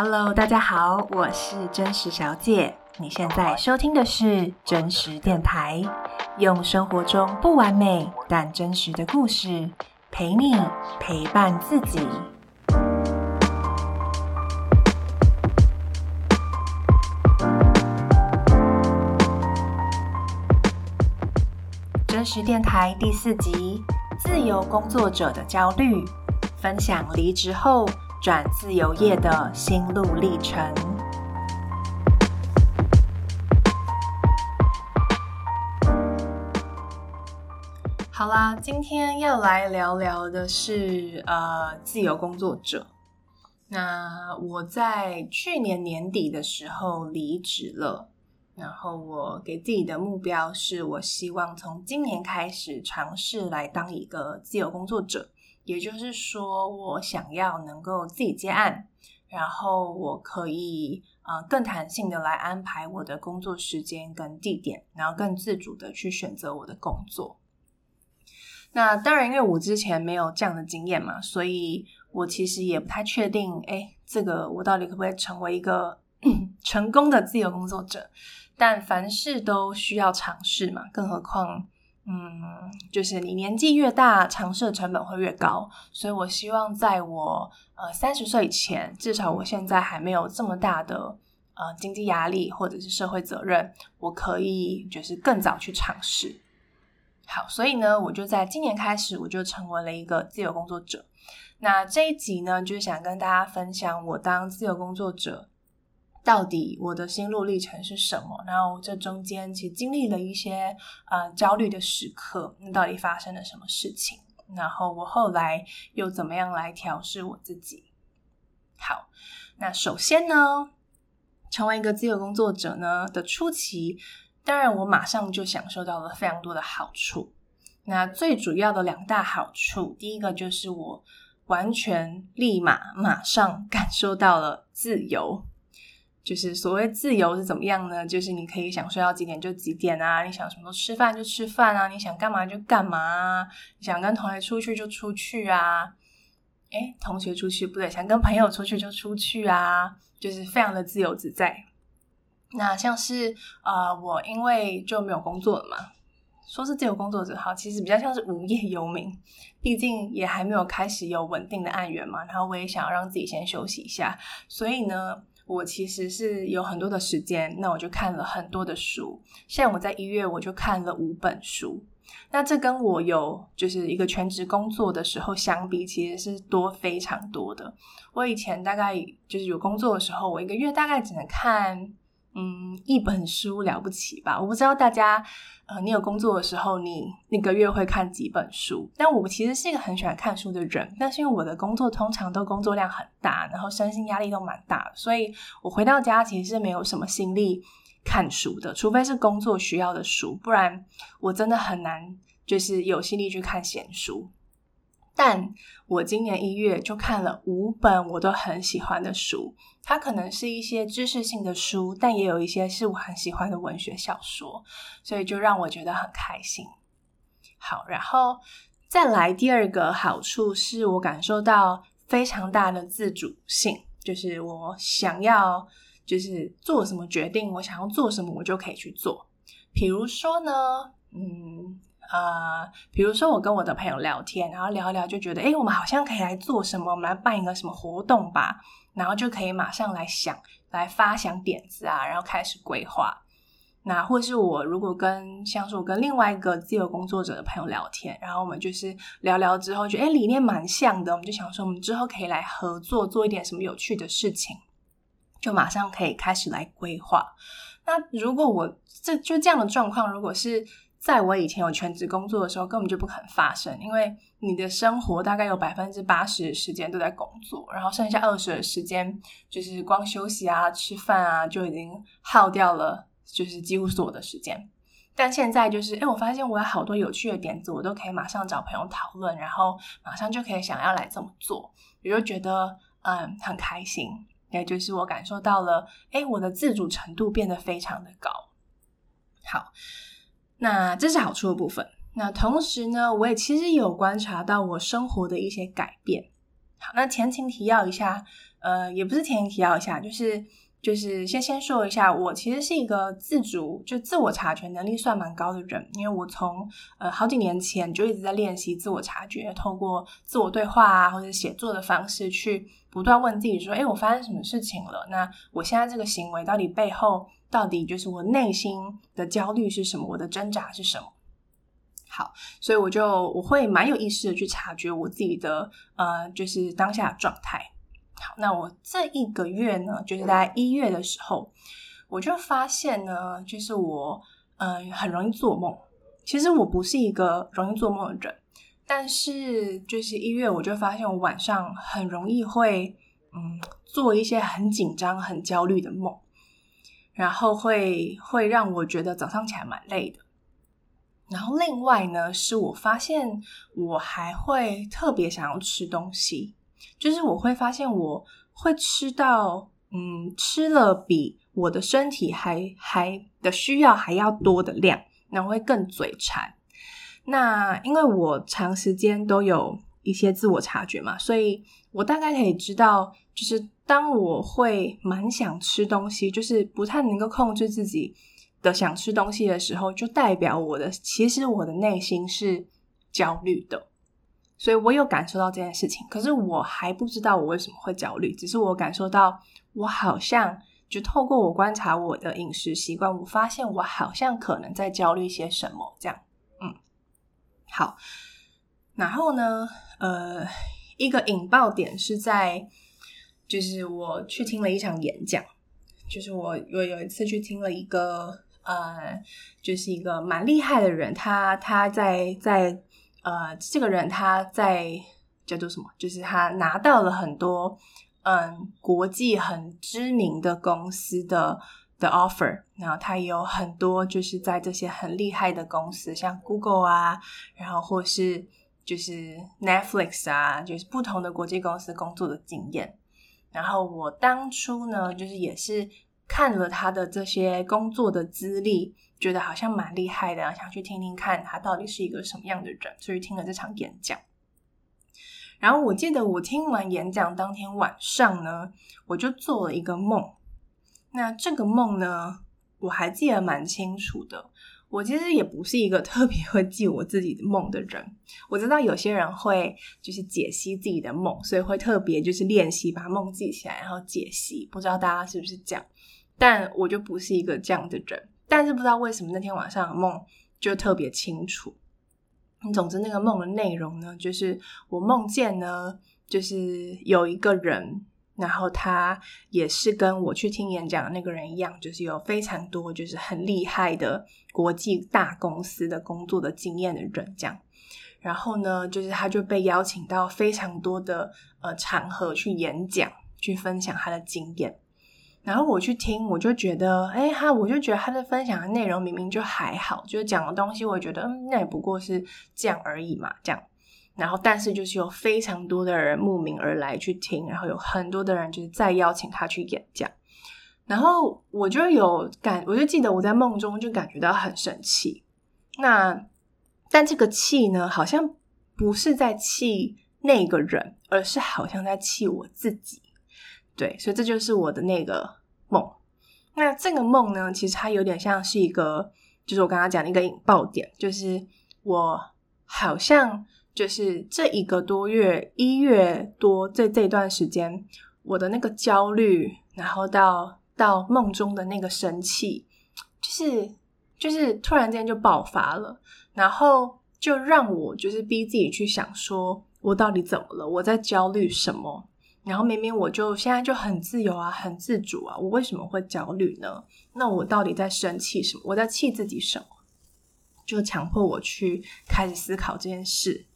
Hello，大家好，我是真实小姐。你现在收听的是真实电台，用生活中不完美但真实的故事陪你陪伴自己。真实电台第四集：自由工作者的焦虑，分享离职后。转自由业的心路历程。好啦，今天要来聊聊的是呃自由工作者。那我在去年年底的时候离职了，然后我给自己的目标是我希望从今年开始尝试来当一个自由工作者。也就是说，我想要能够自己接案，然后我可以呃更弹性的来安排我的工作时间跟地点，然后更自主的去选择我的工作。那当然，因为我之前没有这样的经验嘛，所以我其实也不太确定，哎，这个我到底可不可以成为一个 成功的自由工作者？但凡事都需要尝试嘛，更何况。嗯，就是你年纪越大，尝试的成本会越高，所以我希望在我呃三十岁以前，至少我现在还没有这么大的呃经济压力或者是社会责任，我可以就是更早去尝试。好，所以呢，我就在今年开始，我就成为了一个自由工作者。那这一集呢，就是想跟大家分享我当自由工作者。到底我的心路历程是什么？然后这中间其实经历了一些呃焦虑的时刻，那到底发生了什么事情？然后我后来又怎么样来调试我自己？好，那首先呢，成为一个自由工作者呢的初期，当然我马上就享受到了非常多的好处。那最主要的两大好处，第一个就是我完全立马马上感受到了自由。就是所谓自由是怎么样呢？就是你可以想睡到几点就几点啊，你想什么时候吃饭就吃饭啊，你想干嘛就干嘛啊，你想跟同学出去就出去啊，诶，同学出去不对，想跟朋友出去就出去啊，就是非常的自由自在。那像是呃，我因为就没有工作了嘛，说是自由工作者好，其实比较像是无业游民，毕竟也还没有开始有稳定的案源嘛，然后我也想要让自己先休息一下，所以呢。我其实是有很多的时间，那我就看了很多的书。现在我在一月我就看了五本书，那这跟我有就是一个全职工作的时候相比，其实是多非常多的。我以前大概就是有工作的时候，我一个月大概只能看。嗯，一本书了不起吧？我不知道大家，呃，你有工作的时候，你那个月会看几本书？但我其实是一个很喜欢看书的人，但是因为我的工作通常都工作量很大，然后身心压力都蛮大，所以我回到家其实是没有什么心力看书的，除非是工作需要的书，不然我真的很难就是有心力去看闲书。但我今年一月就看了五本我都很喜欢的书，它可能是一些知识性的书，但也有一些是我很喜欢的文学小说，所以就让我觉得很开心。好，然后再来第二个好处是我感受到非常大的自主性，就是我想要就是做什么决定，我想要做什么，我就可以去做。比如说呢，嗯。呃，比如说我跟我的朋友聊天，然后聊一聊就觉得，诶，我们好像可以来做什么，我们来办一个什么活动吧，然后就可以马上来想，来发想点子啊，然后开始规划。那或是我如果跟像是我跟另外一个自由工作者的朋友聊天，然后我们就是聊聊之后，觉得诶理念蛮像的，我们就想说，我们之后可以来合作，做一点什么有趣的事情，就马上可以开始来规划。那如果我这就这样的状况，如果是在我以前有全职工作的时候，根本就不肯发生，因为你的生活大概有百分之八十的时间都在工作，然后剩下二十的时间就是光休息啊、吃饭啊，就已经耗掉了，就是几乎所有的时间。但现在就是，哎，我发现我有好多有趣的点子，我都可以马上找朋友讨论，然后马上就可以想要来这么做，我就觉得嗯很开心，也就是我感受到了，哎，我的自主程度变得非常的高。好。那这是好处的部分。那同时呢，我也其实有观察到我生活的一些改变。好，那前情提要一下，呃，也不是前情提要一下，就是就是先先说一下，我其实是一个自主就自我察觉能力算蛮高的人，因为我从呃好几年前就一直在练习自我察觉，透过自我对话啊或者写作的方式去不断问自己说，诶，我发生什么事情了？那我现在这个行为到底背后到底就是我内心的焦虑是什么？我的挣扎是什么？好，所以我就我会蛮有意识的去察觉我自己的呃，就是当下状态。好，那我这一个月呢，就是在一月的时候，我就发现呢，就是我嗯、呃、很容易做梦。其实我不是一个容易做梦的人，但是就是一月我就发现我晚上很容易会嗯做一些很紧张、很焦虑的梦，然后会会让我觉得早上起来蛮累的。然后另外呢，是我发现我还会特别想要吃东西，就是我会发现我会吃到，嗯，吃了比我的身体还还的需要还要多的量，然后会更嘴馋。那因为我长时间都有一些自我察觉嘛，所以我大概可以知道，就是当我会蛮想吃东西，就是不太能够控制自己。的想吃东西的时候，就代表我的其实我的内心是焦虑的，所以我有感受到这件事情。可是我还不知道我为什么会焦虑，只是我感受到我好像就透过我观察我的饮食习惯，我发现我好像可能在焦虑些什么。这样，好。然后呢，呃，一个引爆点是在，就是我去听了一场演讲，就是我我有一次去听了一个。呃，就是一个蛮厉害的人，他他在在呃，这个人他在叫做什么？就是他拿到了很多嗯国际很知名的公司的的 offer，然后他也有很多就是在这些很厉害的公司，像 Google 啊，然后或是就是 Netflix 啊，就是不同的国际公司工作的经验。然后我当初呢，就是也是。看了他的这些工作的资历，觉得好像蛮厉害的，想去听听看他到底是一个什么样的人，所以听了这场演讲。然后我记得我听完演讲当天晚上呢，我就做了一个梦。那这个梦呢，我还记得蛮清楚的。我其实也不是一个 特别会记我自己的梦的人。我知道有些人会就是解析自己的梦，所以会特别就是练习把梦记起来，然后解析。不知道大家是不是这样？但我就不是一个这样的人，但是不知道为什么那天晚上的梦就特别清楚。总之，那个梦的内容呢，就是我梦见呢，就是有一个人，然后他也是跟我去听演讲的那个人一样，就是有非常多就是很厉害的国际大公司的工作的经验的人，这样。然后呢，就是他就被邀请到非常多的呃场合去演讲，去分享他的经验。然后我去听，我就觉得，哎，他，我就觉得他的分享的内容明明就还好，就是讲的东西，我觉得，嗯，那也不过是这样而已嘛，这样。然后，但是就是有非常多的人慕名而来去听，然后有很多的人就是再邀请他去演讲。然后我就有感，我就记得我在梦中就感觉到很生气。那，但这个气呢，好像不是在气那个人，而是好像在气我自己。对，所以这就是我的那个梦。那这个梦呢，其实它有点像是一个，就是我刚刚讲的一个引爆点，就是我好像就是这一个多月，一月多这这段时间，我的那个焦虑，然后到到梦中的那个生气，就是就是突然间就爆发了，然后就让我就是逼自己去想说，我到底怎么了？我在焦虑什么？然后明明我就现在就很自由啊，很自主啊，我为什么会焦虑呢？那我到底在生气什么？我在气自己什么？就强迫我去开始思考这件事。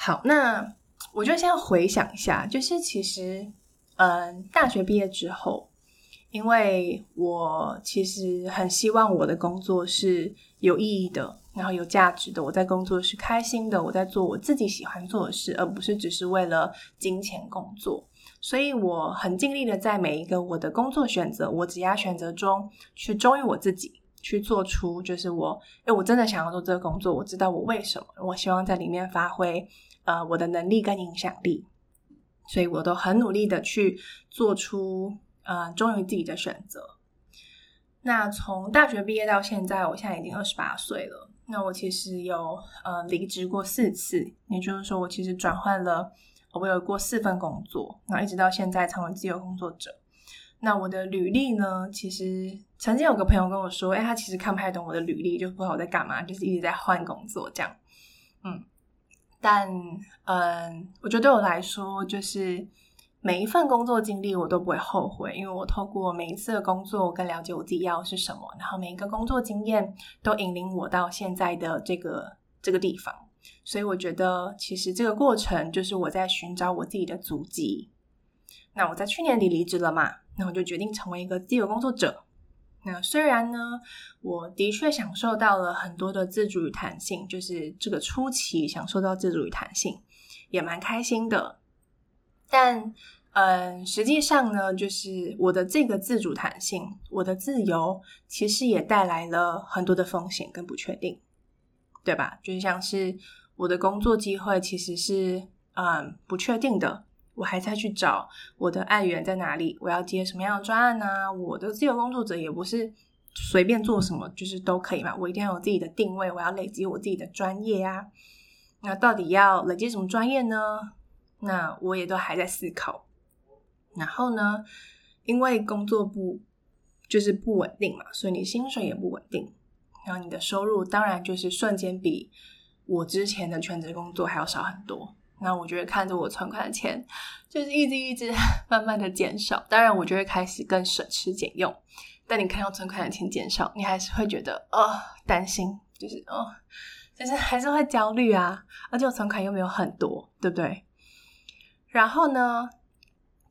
好，那我就先回想一下，就是其实，嗯，大学毕业之后，因为我其实很希望我的工作是有意义的。然后有价值的，我在工作是开心的，我在做我自己喜欢做的事，而不是只是为了金钱工作。所以我很尽力的在每一个我的工作选择，我职业选择中去忠于我自己，去做出就是我，诶，我真的想要做这个工作，我知道我为什么，我希望在里面发挥呃我的能力跟影响力。所以我都很努力的去做出呃忠于自己的选择。那从大学毕业到现在，我现在已经二十八岁了。那我其实有呃离职过四次，也就是说，我其实转换了，我有过四份工作，然后一直到现在成为自由工作者。那我的履历呢，其实曾经有个朋友跟我说，哎，他其实看不太懂我的履历，就不知道我在干嘛，就是一直在换工作这样。嗯，但嗯，我觉得对我来说，就是。每一份工作经历我都不会后悔，因为我透过每一次的工作，我更了解我自己要的是什么，然后每一个工作经验都引领我到现在的这个这个地方。所以我觉得，其实这个过程就是我在寻找我自己的足迹。那我在去年底离职了嘛，那我就决定成为一个自由工作者。那虽然呢，我的确享受到了很多的自主与弹性，就是这个初期享受到自主与弹性，也蛮开心的。但，嗯，实际上呢，就是我的这个自主弹性，我的自由，其实也带来了很多的风险跟不确定，对吧？就像是我的工作机会其实是，嗯，不确定的。我还在去找我的案源在哪里，我要接什么样的专案呢？我的自由工作者也不是随便做什么就是都可以嘛，我一定要有自己的定位，我要累积我自己的专业啊。那到底要累积什么专业呢？那我也都还在思考，然后呢，因为工作不就是不稳定嘛，所以你薪水也不稳定，然后你的收入当然就是瞬间比我之前的全职工作还要少很多。那我就会看着我存款的钱，就是一直一直 慢慢的减少，当然我就会开始更省吃俭用。但你看到存款的钱减少，你还是会觉得哦，担心，就是哦，就是还是会焦虑啊，而且我存款又没有很多，对不对？然后呢，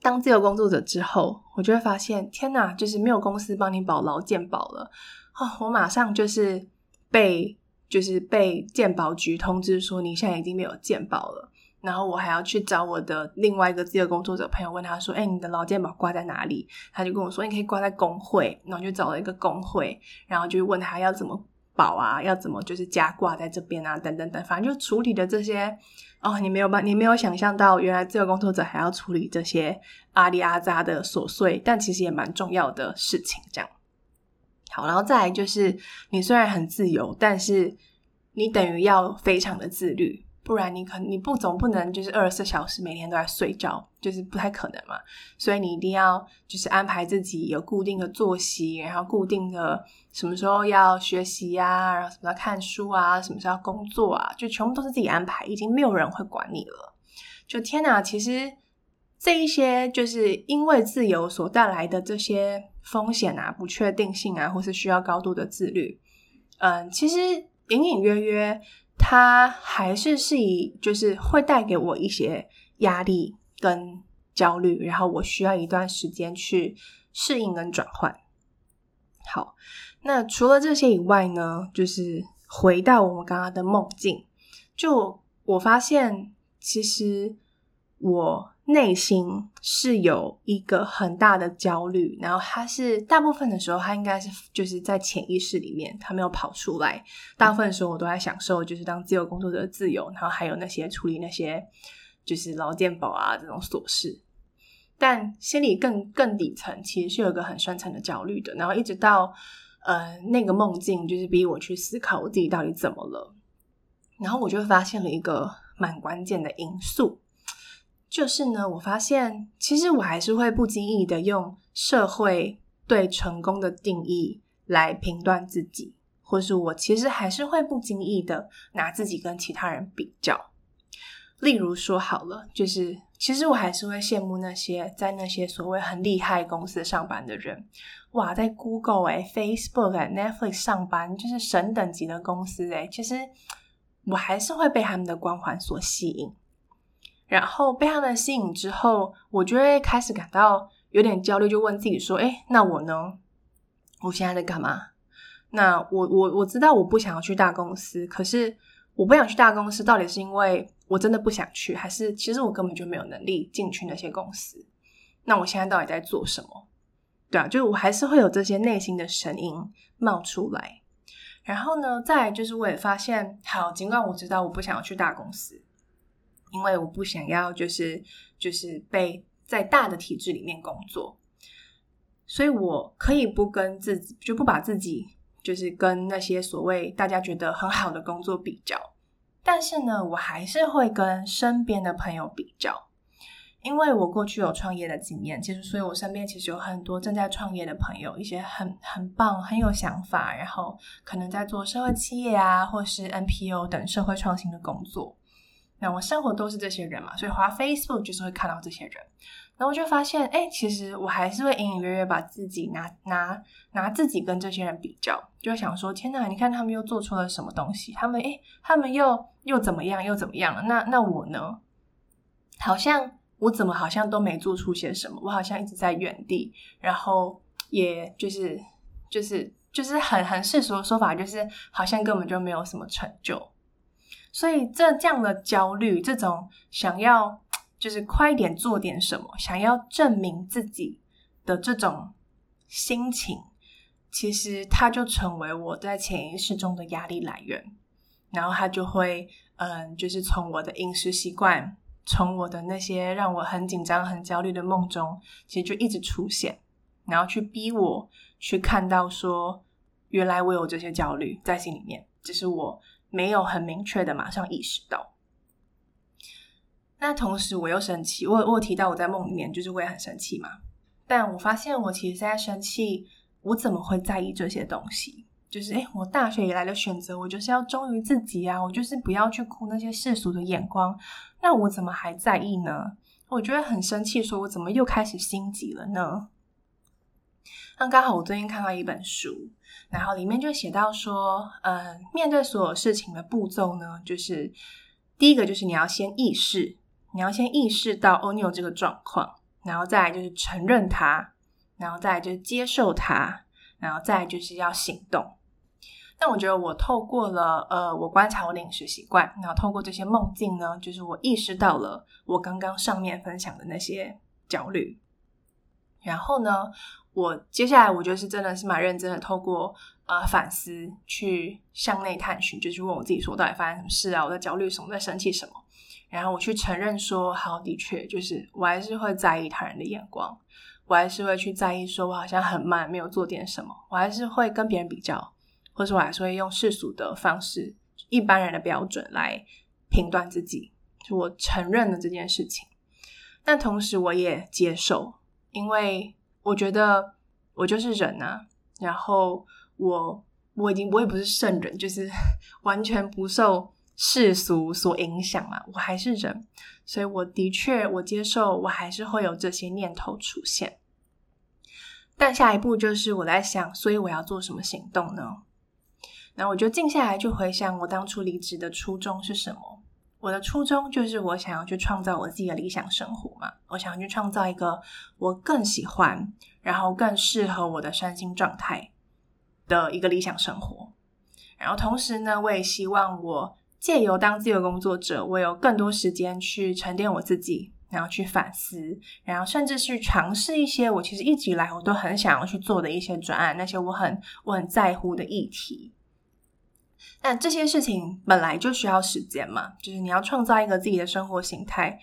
当自由工作者之后，我就会发现，天哪，就是没有公司帮你保劳健保了哦，我马上就是被就是被健保局通知说，你现在已经没有健保了。然后我还要去找我的另外一个自由工作者朋友，问他说：“哎，你的劳健保挂在哪里？”他就跟我说：“你可以挂在工会。”然后就找了一个工会，然后就问他要怎么保啊，要怎么就是加挂在这边啊，等等等，反正就处理的这些。哦，你没有办，你没有想象到，原来自由工作者还要处理这些阿里阿扎的琐碎，但其实也蛮重要的事情。这样，好，然后再来就是，你虽然很自由，但是你等于要非常的自律。不然你可你不总不能就是二十四小时每天都在睡觉，就是不太可能嘛。所以你一定要就是安排自己有固定的作息，然后固定的什么时候要学习呀，然后什么时候看书啊，什么时候要工作啊，就全部都是自己安排，已经没有人会管你了。就天哪，其实这一些就是因为自由所带来的这些风险啊、不确定性啊，或是需要高度的自律，嗯，其实隐隐约约。它还是是以就是会带给我一些压力跟焦虑，然后我需要一段时间去适应跟转换。好，那除了这些以外呢，就是回到我们刚刚的梦境，就我发现其实我。内心是有一个很大的焦虑，然后他是大部分的时候，他应该是就是在潜意识里面，他没有跑出来。大部分时候，我都在享受就是当自由工作者的自由，然后还有那些处理那些就是劳健保啊这种琐事。但心里更更底层，其实是有一个很深层的焦虑的。然后一直到呃那个梦境，就是逼我去思考我自己到底怎么了。然后我就发现了一个蛮关键的因素。就是呢，我发现其实我还是会不经意的用社会对成功的定义来评断自己，或是我其实还是会不经意的拿自己跟其他人比较。例如说好了，就是其实我还是会羡慕那些在那些所谓很厉害公司上班的人，哇，在 Google 哎、Facebook 哎、Netflix 上班，就是神等级的公司哎，其实我还是会被他们的光环所吸引。然后被他们吸引之后，我就会开始感到有点焦虑，就问自己说：“诶，那我呢？我现在在干嘛？那我我我知道我不想要去大公司，可是我不想去大公司，到底是因为我真的不想去，还是其实我根本就没有能力进去那些公司？那我现在到底在做什么？对啊，就是我还是会有这些内心的声音冒出来。然后呢，再就是我也发现，好，尽管我知道我不想要去大公司。因为我不想要就是就是被在大的体制里面工作，所以我可以不跟自己就不把自己就是跟那些所谓大家觉得很好的工作比较，但是呢，我还是会跟身边的朋友比较。因为我过去有创业的经验，其实所以我身边其实有很多正在创业的朋友，一些很很棒、很有想法，然后可能在做社会企业啊，或是 NPO 等社会创新的工作。那我生活都是这些人嘛，所以滑 Facebook 就是会看到这些人，然后我就发现，哎，其实我还是会隐隐约约把自己拿拿拿自己跟这些人比较，就想说，天哪，你看他们又做出了什么东西？他们哎，他们又又怎么样？又怎么样了？那那我呢？好像。我怎么好像都没做出些什么？我好像一直在原地，然后也就是就是就是很很世俗的说法，就是好像根本就没有什么成就。所以这这样的焦虑，这种想要 就是快点做点什么，想要证明自己的这种心情，其实它就成为我在潜意识中的压力来源。然后它就会嗯，就是从我的饮食习惯。从我的那些让我很紧张、很焦虑的梦中，其实就一直出现，然后去逼我去看到说，原来我有这些焦虑在心里面，只是我没有很明确的马上意识到。那同时我又生气，我我提到我在梦里面就是我也很生气嘛，但我发现我其实在生气，我怎么会在意这些东西？就是诶，我大学以来的选择，我就是要忠于自己啊，我就是不要去顾那些世俗的眼光。那我怎么还在意呢？我觉得很生气，说我怎么又开始心急了呢？那刚好我最近看到一本书，然后里面就写到说，嗯，面对所有事情的步骤呢，就是第一个就是你要先意识，你要先意识到哦，你有这个状况，然后再来就是承认它，然后再来就是接受它，然后再来就是要行动。但我觉得我透过了呃，我观察我的饮食习惯，然后透过这些梦境呢，就是我意识到了我刚刚上面分享的那些焦虑。然后呢，我接下来我就是真的是蛮认真的，透过呃反思去向内探寻，就是问我自己说，到底发生什么事啊？我在焦虑什么？在生气什么？然后我去承认说，好，的确就是我还是会在意他人的眼光，我还是会去在意说我好像很慢，没有做点什么，我还是会跟别人比较。或者我还是会用世俗的方式，一般人的标准来评断自己，就我承认了这件事情，但同时我也接受，因为我觉得我就是人啊，然后我我已经我也不是圣人，就是 完全不受世俗所影响嘛，我还是人，所以我的确我接受，我还是会有这些念头出现，但下一步就是我在想，所以我要做什么行动呢？然后我就静下来，就回想我当初离职的初衷是什么。我的初衷就是我想要去创造我自己的理想生活嘛。我想要去创造一个我更喜欢，然后更适合我的身心状态的一个理想生活。然后同时呢，我也希望我借由当自由工作者，我有更多时间去沉淀我自己，然后去反思，然后甚至去尝试一些我其实一直以来我都很想要去做的一些专案，那些我很我很在乎的议题。但这些事情本来就需要时间嘛，就是你要创造一个自己的生活形态，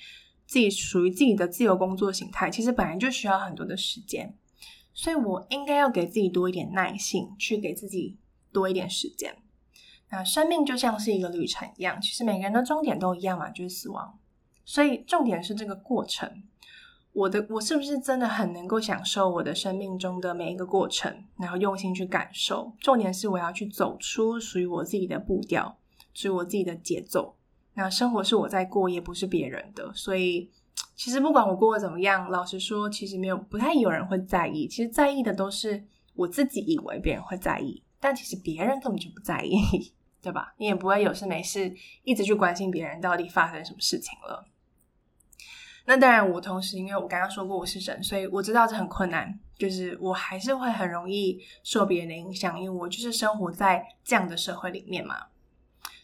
自己属于自己的自由工作形态，其实本来就需要很多的时间，所以我应该要给自己多一点耐性，去给自己多一点时间。那生命就像是一个旅程一样，其实每个人的终点都一样嘛，就是死亡，所以重点是这个过程。我的我是不是真的很能够享受我的生命中的每一个过程，然后用心去感受？重点是我要去走出属于我自己的步调，属于我自己的节奏。那生活是我在过，也不是别人的。所以，其实不管我过得怎么样，老实说，其实没有不太有人会在意。其实在意的都是我自己以为别人会在意，但其实别人根本就不在意，对吧？你也不会有事没事一直去关心别人到底发生什么事情了。那当然，我同时因为我刚刚说过我是人，所以我知道这很困难，就是我还是会很容易受别人的影响，因为我就是生活在这样的社会里面嘛。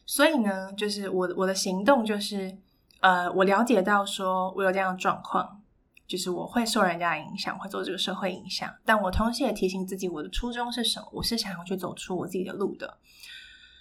所以呢，就是我我的行动就是，呃，我了解到说我有这样的状况，就是我会受人家影响，会受这个社会影响，但我同时也提醒自己，我的初衷是什么？我是想要去走出我自己的路的。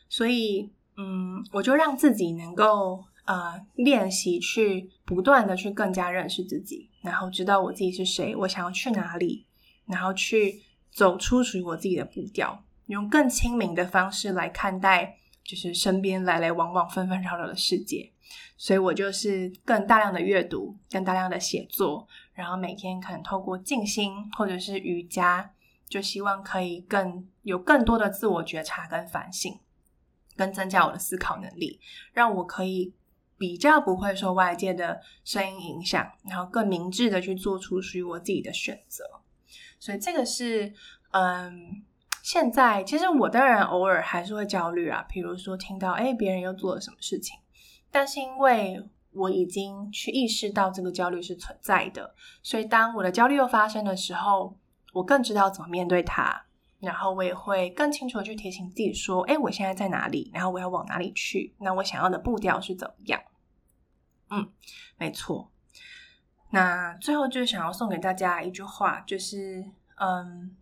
所以，嗯，我就让自己能够。呃练习去不断的去更加认识自己，然后知道我自己是谁，我想要去哪里，然后去走出属于我自己的步调，用更亲民的方式来看待，就是身边来来往往、纷纷扰扰的世界。所以我就是更大量的阅读，更大量的写作，然后每天可能透过静心或者是瑜伽，就希望可以更有更多的自我觉察跟反省，跟增加我的思考能力，让我可以。比较不会受外界的声音影响，然后更明智的去做出属于我自己的选择。所以这个是，嗯，现在其实我当然偶尔还是会焦虑啊，比如说听到诶别人又做了什么事情，但是因为我已经去意识到这个焦虑是存在的，所以当我的焦虑又发生的时候，我更知道怎么面对它，然后我也会更清楚的去提醒自己说，诶我现在在哪里？然后我要往哪里去？那我想要的步调是怎么样？嗯，没错。那最后就是想要送给大家一句话，就是嗯，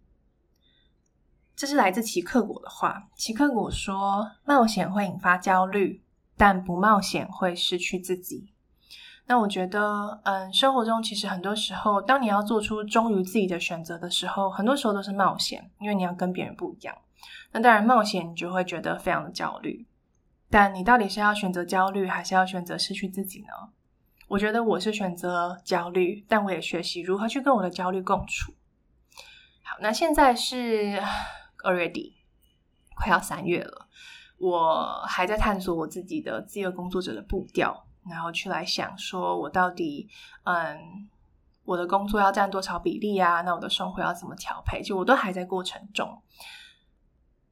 这是来自齐克果的话。齐克果说：“冒险会引发焦虑，但不冒险会失去自己。”那我觉得，嗯，生活中其实很多时候，当你要做出忠于自己的选择的时候，很多时候都是冒险，因为你要跟别人不一样。那当然，冒险你就会觉得非常的焦虑。但你到底是要选择焦虑，还是要选择失去自己呢？我觉得我是选择焦虑，但我也学习如何去跟我的焦虑共处。好，那现在是二月底，快要三月了，我还在探索我自己的自由工作者的步调，然后去来想说，我到底，嗯，我的工作要占多少比例啊？那我的生活要怎么调配？就我都还在过程中。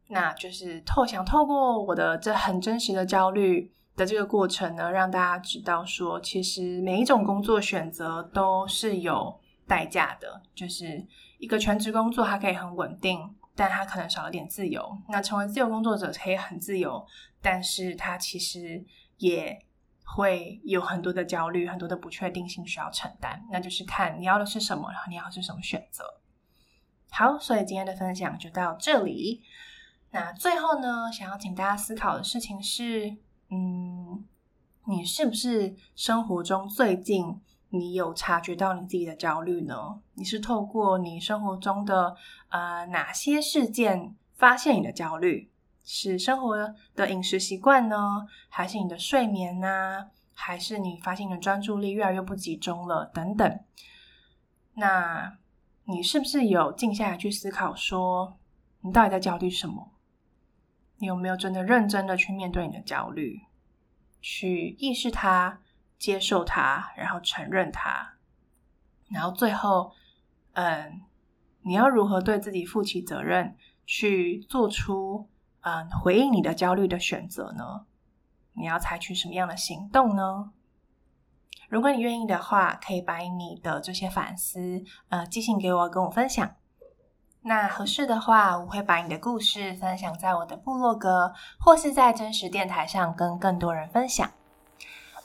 那就是透想透过我的这很真实的焦虑的这个过程呢，让大家知道说，其实每一种工作选择都是有代价的。就是一个全职工作，它可以很稳定，但它可能少了点自由。那成为自由工作者可以很自由，但是它其实也会有很多的焦虑、很多的不确定性需要承担。那就是看你要的是什么，然后你要是什么选择。好，所以今天的分享就到这里。那最后呢，想要请大家思考的事情是，嗯，你是不是生活中最近你有察觉到你自己的焦虑呢？你是透过你生活中的呃哪些事件发现你的焦虑？是生活的饮食习惯呢？还是你的睡眠呢？还是你发现你的专注力越来越不集中了？等等。那你是不是有静下来去思考，说你到底在焦虑什么？你有没有真的认真的去面对你的焦虑，去意识它、接受它，然后承认它，然后最后，嗯，你要如何对自己负起责任，去做出嗯回应你的焦虑的选择呢？你要采取什么样的行动呢？如果你愿意的话，可以把你的这些反思，呃，寄信给我，跟我分享。那合适的话，我会把你的故事分享在我的部落格，或是在真实电台上跟更多人分享。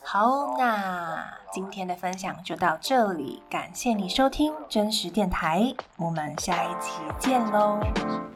好，那今天的分享就到这里，感谢你收听真实电台，我们下一期见喽。